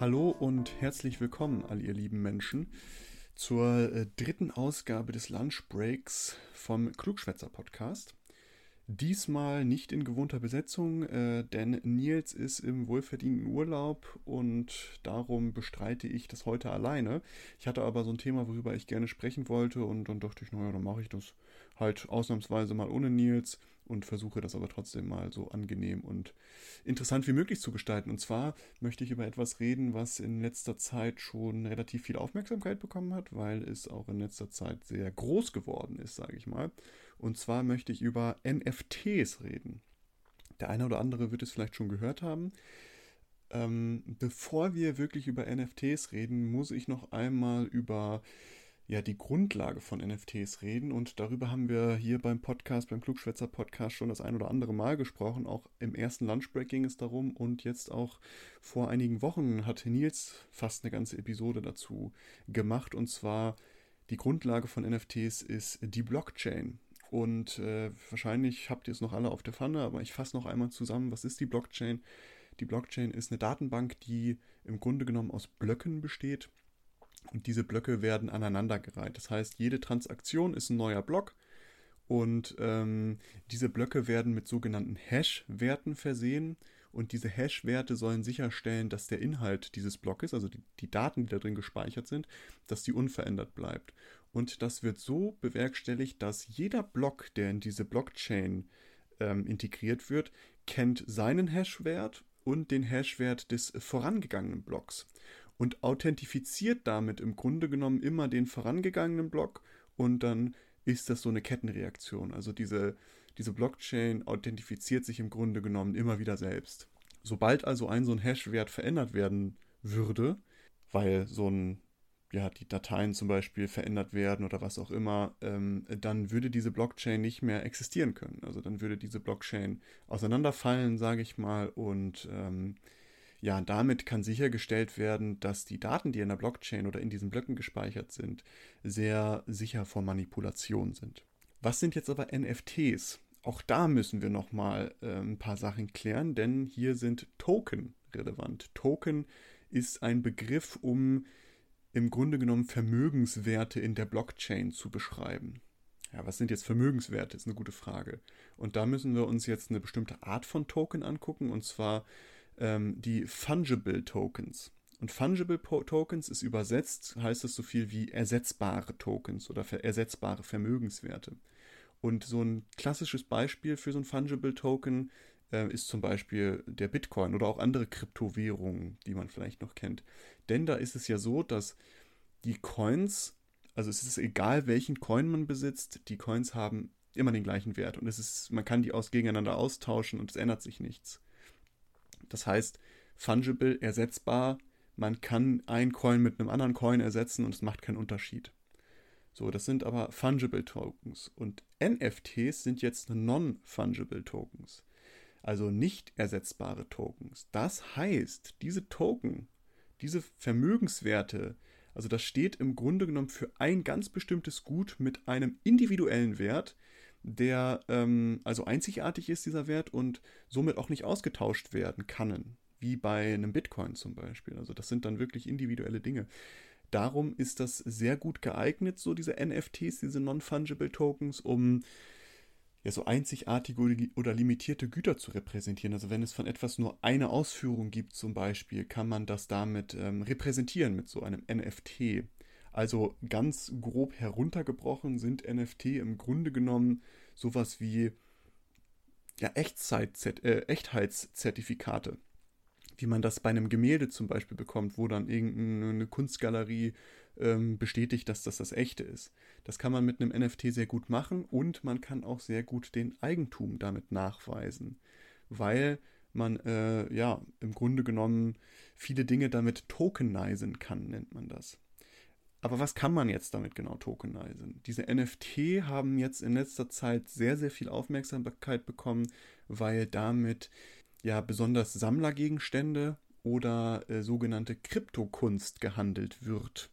Hallo und herzlich willkommen, all ihr lieben Menschen, zur äh, dritten Ausgabe des Lunchbreaks vom Klugschwätzer Podcast. Diesmal nicht in gewohnter Besetzung, äh, denn Nils ist im wohlverdienten Urlaub und darum bestreite ich das heute alleine. Ich hatte aber so ein Thema, worüber ich gerne sprechen wollte und dann dachte ich, naja, dann mache ich das halt ausnahmsweise mal ohne Nils und versuche das aber trotzdem mal so angenehm und interessant wie möglich zu gestalten. Und zwar möchte ich über etwas reden, was in letzter Zeit schon relativ viel Aufmerksamkeit bekommen hat, weil es auch in letzter Zeit sehr groß geworden ist, sage ich mal. Und zwar möchte ich über NFTs reden. Der eine oder andere wird es vielleicht schon gehört haben. Ähm, bevor wir wirklich über NFTs reden, muss ich noch einmal über ja, die Grundlage von NFTs reden. Und darüber haben wir hier beim Podcast, beim Klugschwätzer Podcast schon das ein oder andere Mal gesprochen. Auch im ersten Lunchbreak ging es darum und jetzt auch vor einigen Wochen hat Nils fast eine ganze Episode dazu gemacht. Und zwar die Grundlage von NFTs ist die Blockchain. Und äh, wahrscheinlich habt ihr es noch alle auf der Pfanne, aber ich fasse noch einmal zusammen, was ist die Blockchain? Die Blockchain ist eine Datenbank, die im Grunde genommen aus Blöcken besteht und diese Blöcke werden aneinandergereiht. Das heißt, jede Transaktion ist ein neuer Block und ähm, diese Blöcke werden mit sogenannten Hash-Werten versehen. Und diese Hash-Werte sollen sicherstellen, dass der Inhalt dieses Blockes, also die, die, Daten, die da drin gespeichert sind, dass die unverändert bleibt. Und das wird so bewerkstelligt, dass jeder Block, der in diese Blockchain ähm, integriert wird, kennt seinen Hash-Wert und den Hash-Wert des vorangegangenen Blocks und authentifiziert damit im Grunde genommen immer den vorangegangenen Block und dann ist das so eine Kettenreaktion. Also diese, diese Blockchain authentifiziert sich im Grunde genommen immer wieder selbst. Sobald also ein so ein Hash-Wert verändert werden würde, weil so ein, ja, die Dateien zum Beispiel verändert werden oder was auch immer, ähm, dann würde diese Blockchain nicht mehr existieren können. Also dann würde diese Blockchain auseinanderfallen, sage ich mal, und ähm, ja, damit kann sichergestellt werden, dass die Daten, die in der Blockchain oder in diesen Blöcken gespeichert sind, sehr sicher vor Manipulation sind. Was sind jetzt aber NFTs? Auch da müssen wir nochmal äh, ein paar Sachen klären, denn hier sind Token relevant. Token ist ein Begriff, um im Grunde genommen Vermögenswerte in der Blockchain zu beschreiben. Ja, was sind jetzt Vermögenswerte? Ist eine gute Frage. Und da müssen wir uns jetzt eine bestimmte Art von Token angucken, und zwar ähm, die Fungible Tokens. Und Fungible Tokens ist übersetzt, heißt es so viel wie ersetzbare Tokens oder ersetzbare Vermögenswerte. Und so ein klassisches Beispiel für so ein Fungible Token äh, ist zum Beispiel der Bitcoin oder auch andere Kryptowährungen, die man vielleicht noch kennt. Denn da ist es ja so, dass die Coins, also es ist egal, welchen Coin man besitzt, die Coins haben immer den gleichen Wert und es ist, man kann die aus gegeneinander austauschen und es ändert sich nichts. Das heißt, fungible, ersetzbar. Man kann ein Coin mit einem anderen Coin ersetzen und es macht keinen Unterschied. So, das sind aber fungible Tokens. Und NFTs sind jetzt non-fungible Tokens. Also nicht ersetzbare Tokens. Das heißt, diese Token, diese Vermögenswerte, also das steht im Grunde genommen für ein ganz bestimmtes Gut mit einem individuellen Wert, der ähm, also einzigartig ist, dieser Wert, und somit auch nicht ausgetauscht werden kann, wie bei einem Bitcoin zum Beispiel. Also das sind dann wirklich individuelle Dinge. Darum ist das sehr gut geeignet, so diese NFTs, diese Non-Fungible Tokens, um ja so einzigartige oder limitierte Güter zu repräsentieren. Also wenn es von etwas nur eine Ausführung gibt zum Beispiel, kann man das damit ähm, repräsentieren mit so einem NFT. Also ganz grob heruntergebrochen sind NFT im Grunde genommen sowas wie ja, Echtzeit äh, Echtheitszertifikate. Wie man das bei einem Gemälde zum Beispiel bekommt, wo dann irgendeine Kunstgalerie ähm, bestätigt, dass das das echte ist. Das kann man mit einem NFT sehr gut machen und man kann auch sehr gut den Eigentum damit nachweisen, weil man äh, ja im Grunde genommen viele Dinge damit tokenisen kann, nennt man das. Aber was kann man jetzt damit genau tokenisen? Diese NFT haben jetzt in letzter Zeit sehr, sehr viel Aufmerksamkeit bekommen, weil damit ja besonders Sammlergegenstände oder äh, sogenannte Kryptokunst gehandelt wird.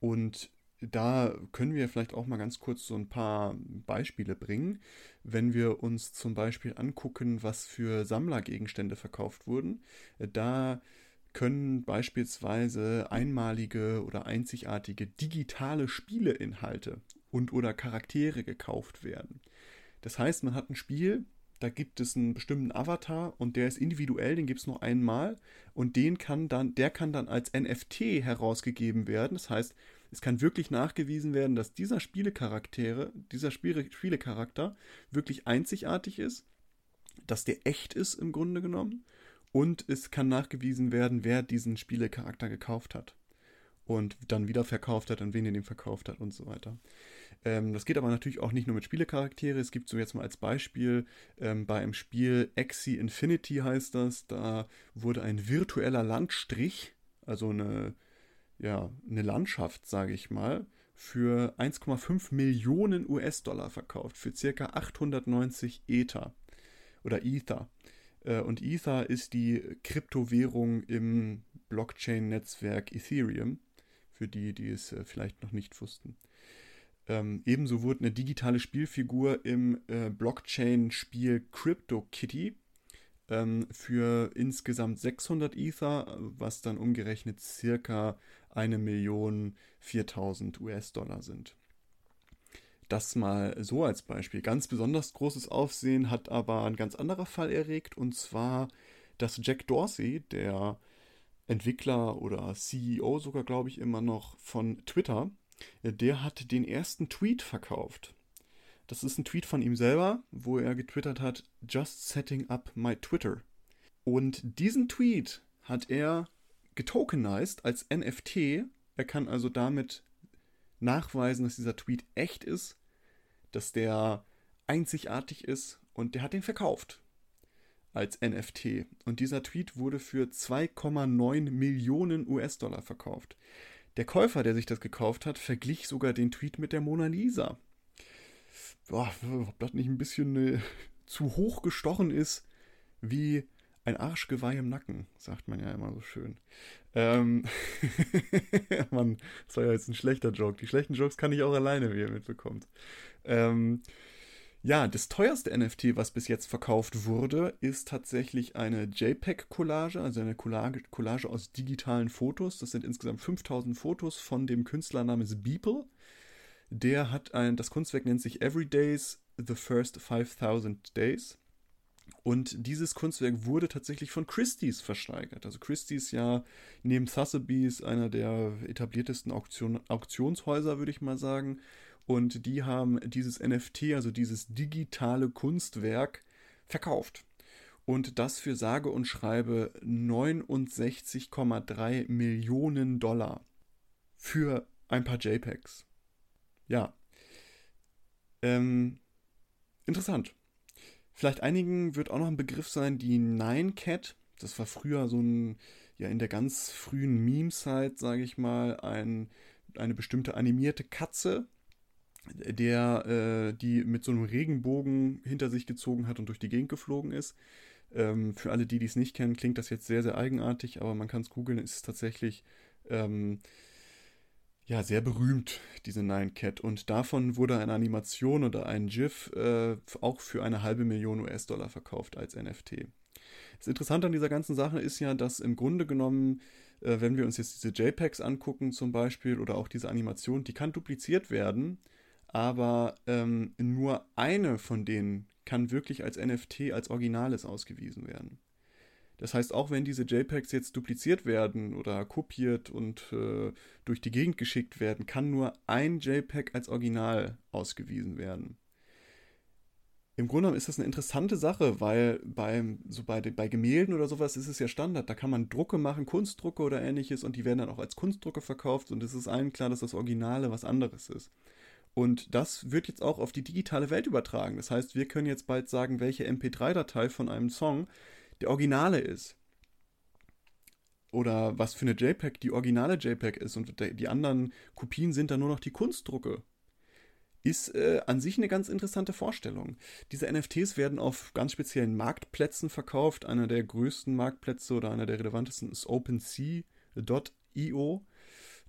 Und da können wir vielleicht auch mal ganz kurz so ein paar Beispiele bringen. Wenn wir uns zum Beispiel angucken, was für Sammlergegenstände verkauft wurden, da können beispielsweise einmalige oder einzigartige digitale Spieleinhalte und oder Charaktere gekauft werden. Das heißt, man hat ein Spiel, da gibt es einen bestimmten Avatar und der ist individuell, den gibt es nur einmal und den kann dann, der kann dann als NFT herausgegeben werden. Das heißt, es kann wirklich nachgewiesen werden, dass dieser Spielecharaktere, dieser Spiele, Spielecharakter wirklich einzigartig ist, dass der echt ist im Grunde genommen und es kann nachgewiesen werden, wer diesen Spielecharakter gekauft hat und dann wieder verkauft hat, an wen er den verkauft hat und so weiter. Ähm, das geht aber natürlich auch nicht nur mit Spielecharaktere. Es gibt so jetzt mal als Beispiel ähm, bei einem Spiel Axie Infinity heißt das, da wurde ein virtueller Landstrich, also eine, ja, eine Landschaft, sage ich mal, für 1,5 Millionen US-Dollar verkauft, für circa 890 Ether oder Ether. Äh, und Ether ist die Kryptowährung im Blockchain-Netzwerk Ethereum, für die, die es äh, vielleicht noch nicht wussten. Ähm, ebenso wurde eine digitale Spielfigur im äh, Blockchain-Spiel CryptoKitty ähm, für insgesamt 600 Ether, was dann umgerechnet circa eine Million 4000 US-Dollar sind. Das mal so als Beispiel. Ganz besonders großes Aufsehen hat aber ein ganz anderer Fall erregt, und zwar, dass Jack Dorsey, der Entwickler oder CEO sogar, glaube ich, immer noch von Twitter, der hat den ersten Tweet verkauft. Das ist ein Tweet von ihm selber, wo er getwittert hat, Just setting up my Twitter. Und diesen Tweet hat er getokenized als NFT. Er kann also damit nachweisen, dass dieser Tweet echt ist, dass der einzigartig ist und der hat den verkauft als NFT. Und dieser Tweet wurde für 2,9 Millionen US-Dollar verkauft. Der Käufer, der sich das gekauft hat, verglich sogar den Tweet mit der Mona Lisa. Boah, ob das nicht ein bisschen äh, zu hoch gestochen ist, wie ein Arschgeweih im Nacken, sagt man ja immer so schön. Ähm, das war ja jetzt ein schlechter Joke. Die schlechten Jokes kann ich auch alleine, wie ihr mitbekommt. Ähm, ja, das teuerste NFT, was bis jetzt verkauft wurde, ist tatsächlich eine JPEG-Collage, also eine Collage, Collage, aus digitalen Fotos. Das sind insgesamt 5000 Fotos von dem Künstler namens Beeple. Der hat ein, das Kunstwerk nennt sich Every Days, The First 5000 Days. Und dieses Kunstwerk wurde tatsächlich von Christie's versteigert. Also Christie's ja neben Sotheby's einer der etabliertesten Auktion, Auktionshäuser, würde ich mal sagen. Und die haben dieses NFT, also dieses digitale Kunstwerk, verkauft. Und das für sage und schreibe 69,3 Millionen Dollar für ein paar JPEGs. Ja. Ähm, interessant. Vielleicht einigen wird auch noch ein Begriff sein, die Nine Cat. Das war früher so ein, ja, in der ganz frühen Meme-Zeit, sage ich mal, ein, eine bestimmte animierte Katze, der äh, die mit so einem Regenbogen hinter sich gezogen hat und durch die Gegend geflogen ist. Ähm, für alle, die dies nicht kennen, klingt das jetzt sehr, sehr eigenartig, aber man kann es googeln, ist es tatsächlich ähm, ja, sehr berühmt, diese Nine Cat. Und davon wurde eine Animation oder ein GIF äh, auch für eine halbe Million US-Dollar verkauft als NFT. Das Interessante an dieser ganzen Sache ist ja, dass im Grunde genommen, äh, wenn wir uns jetzt diese JPEGs angucken zum Beispiel oder auch diese Animation, die kann dupliziert werden aber ähm, nur eine von denen kann wirklich als NFT, als Originales ausgewiesen werden. Das heißt, auch wenn diese JPEGs jetzt dupliziert werden oder kopiert und äh, durch die Gegend geschickt werden, kann nur ein JPEG als Original ausgewiesen werden. Im Grunde genommen ist das eine interessante Sache, weil beim, so bei, bei Gemälden oder sowas ist es ja Standard. Da kann man Drucke machen, Kunstdrucke oder ähnliches, und die werden dann auch als Kunstdrucke verkauft und es ist allen klar, dass das Originale was anderes ist. Und das wird jetzt auch auf die digitale Welt übertragen. Das heißt, wir können jetzt bald sagen, welche MP3-Datei von einem Song der originale ist. Oder was für eine JPEG die originale JPEG ist und die anderen Kopien sind dann nur noch die Kunstdrucke. Ist äh, an sich eine ganz interessante Vorstellung. Diese NFTs werden auf ganz speziellen Marktplätzen verkauft. Einer der größten Marktplätze oder einer der relevantesten ist OpenSea.io.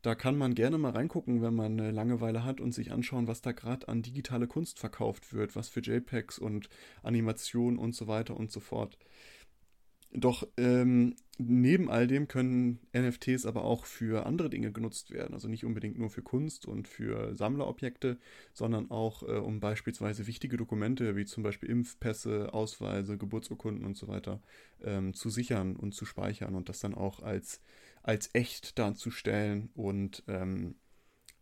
Da kann man gerne mal reingucken, wenn man eine Langeweile hat und sich anschauen, was da gerade an digitale Kunst verkauft wird, was für JPEGs und Animationen und so weiter und so fort. Doch ähm, neben all dem können NFTs aber auch für andere Dinge genutzt werden. Also nicht unbedingt nur für Kunst und für Sammlerobjekte, sondern auch äh, um beispielsweise wichtige Dokumente wie zum Beispiel Impfpässe, Ausweise, Geburtsurkunden und so weiter ähm, zu sichern und zu speichern und das dann auch als, als echt darzustellen und ähm,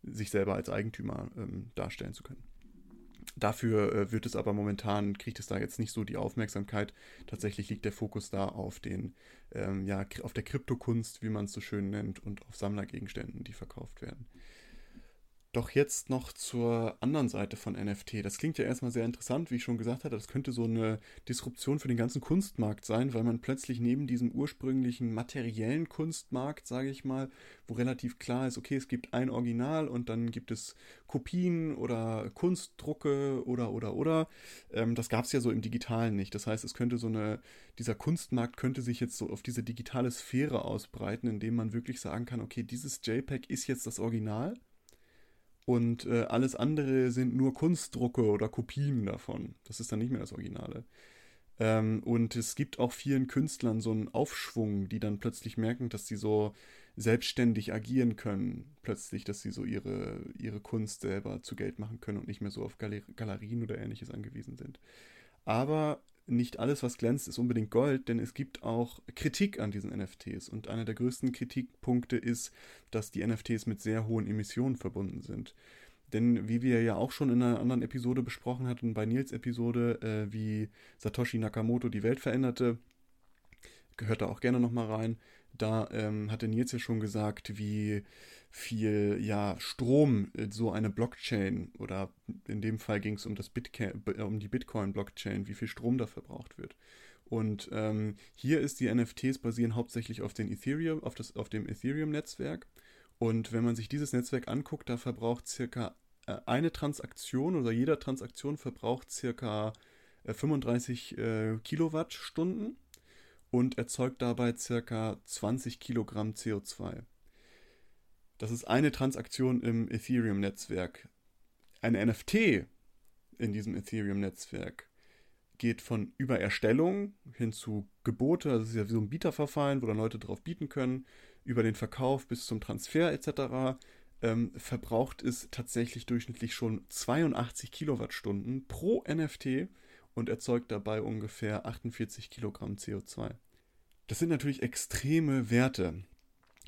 sich selber als Eigentümer ähm, darstellen zu können. Dafür äh, wird es aber momentan, kriegt es da jetzt nicht so die Aufmerksamkeit. Tatsächlich liegt der Fokus da auf den, ähm, ja, auf der Kryptokunst, wie man es so schön nennt, und auf Sammlergegenständen, die verkauft werden. Doch jetzt noch zur anderen Seite von NFT. Das klingt ja erstmal sehr interessant, wie ich schon gesagt hatte. Das könnte so eine Disruption für den ganzen Kunstmarkt sein, weil man plötzlich neben diesem ursprünglichen materiellen Kunstmarkt, sage ich mal, wo relativ klar ist, okay, es gibt ein Original und dann gibt es Kopien oder Kunstdrucke oder oder oder. Ähm, das gab es ja so im Digitalen nicht. Das heißt, es könnte so eine, dieser Kunstmarkt könnte sich jetzt so auf diese digitale Sphäre ausbreiten, indem man wirklich sagen kann, okay, dieses JPEG ist jetzt das Original und äh, alles andere sind nur Kunstdrucke oder Kopien davon. Das ist dann nicht mehr das Originale. Ähm, und es gibt auch vielen Künstlern so einen Aufschwung, die dann plötzlich merken, dass sie so selbstständig agieren können. Plötzlich, dass sie so ihre, ihre Kunst selber zu Geld machen können und nicht mehr so auf Galerien oder ähnliches angewiesen sind. Aber nicht alles, was glänzt, ist unbedingt Gold, denn es gibt auch Kritik an diesen NFTs. Und einer der größten Kritikpunkte ist, dass die NFTs mit sehr hohen Emissionen verbunden sind. Denn wie wir ja auch schon in einer anderen Episode besprochen hatten, bei Nils Episode, äh, wie Satoshi Nakamoto die Welt veränderte, gehört da auch gerne nochmal rein. Da ähm, hatte Nils ja schon gesagt, wie viel ja, Strom so eine Blockchain oder in dem Fall ging es um, äh, um die Bitcoin-Blockchain, wie viel Strom da verbraucht wird. Und ähm, hier ist die NFTs basieren hauptsächlich auf, den Ethereum, auf, das, auf dem Ethereum-Netzwerk. Und wenn man sich dieses Netzwerk anguckt, da verbraucht circa äh, eine Transaktion oder jeder Transaktion verbraucht circa äh, 35 äh, Kilowattstunden und erzeugt dabei circa 20 Kilogramm CO2. Das ist eine Transaktion im Ethereum-Netzwerk. Ein NFT in diesem Ethereum-Netzwerk geht von Übererstellung hin zu Gebote, also das ist ja so ein Bieterverfahren, wo dann Leute drauf bieten können, über den Verkauf bis zum Transfer etc. Ähm, verbraucht es tatsächlich durchschnittlich schon 82 Kilowattstunden pro NFT und erzeugt dabei ungefähr 48 Kilogramm CO2. Das sind natürlich extreme Werte.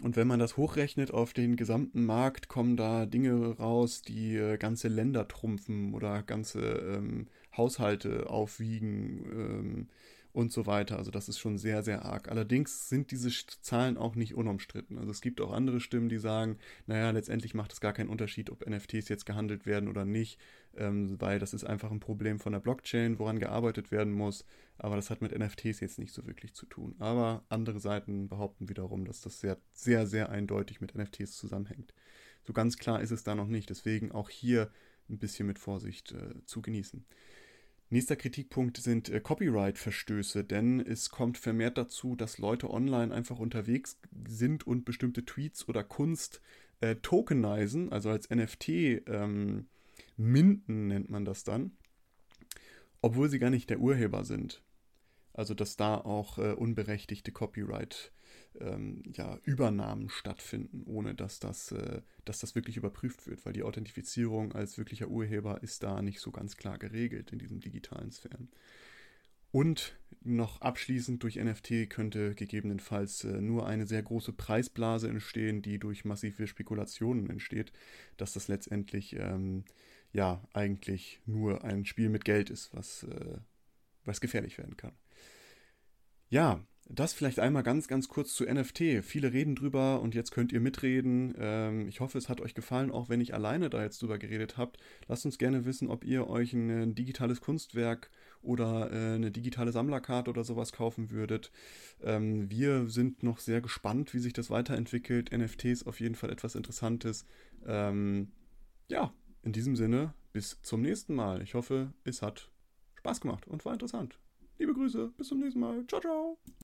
Und wenn man das hochrechnet auf den gesamten Markt, kommen da Dinge raus, die äh, ganze Länder trumpfen oder ganze ähm, Haushalte aufwiegen ähm, und so weiter. Also das ist schon sehr, sehr arg. Allerdings sind diese Zahlen auch nicht unumstritten. Also es gibt auch andere Stimmen, die sagen, naja, letztendlich macht es gar keinen Unterschied, ob NFTs jetzt gehandelt werden oder nicht, ähm, weil das ist einfach ein Problem von der Blockchain, woran gearbeitet werden muss. Aber das hat mit NFTs jetzt nicht so wirklich zu tun. Aber andere Seiten behaupten wiederum, dass das sehr, sehr, sehr eindeutig mit NFTs zusammenhängt. So ganz klar ist es da noch nicht. Deswegen auch hier ein bisschen mit Vorsicht äh, zu genießen. Nächster Kritikpunkt sind äh, Copyright-Verstöße, denn es kommt vermehrt dazu, dass Leute online einfach unterwegs sind und bestimmte Tweets oder Kunst äh, tokenisen, also als NFT ähm, minden nennt man das dann, obwohl sie gar nicht der Urheber sind. Also dass da auch äh, unberechtigte Copyright ähm, ja, Übernahmen stattfinden, ohne dass das, äh, dass das wirklich überprüft wird, weil die Authentifizierung als wirklicher Urheber ist da nicht so ganz klar geregelt in diesen digitalen Sphären. Und noch abschließend durch NFT könnte gegebenenfalls äh, nur eine sehr große Preisblase entstehen, die durch massive Spekulationen entsteht, dass das letztendlich ähm, ja eigentlich nur ein Spiel mit Geld ist, was, äh, was gefährlich werden kann. Ja, das vielleicht einmal ganz, ganz kurz zu NFT. Viele reden drüber und jetzt könnt ihr mitreden. Ähm, ich hoffe, es hat euch gefallen, auch wenn ich alleine da jetzt drüber geredet habt. Lasst uns gerne wissen, ob ihr euch ein digitales Kunstwerk oder äh, eine digitale Sammlerkarte oder sowas kaufen würdet. Ähm, wir sind noch sehr gespannt, wie sich das weiterentwickelt. NFT ist auf jeden Fall etwas Interessantes. Ähm, ja, in diesem Sinne, bis zum nächsten Mal. Ich hoffe, es hat Spaß gemacht und war interessant. Liebe Grüße, bis zum nächsten Mal. Ciao, ciao.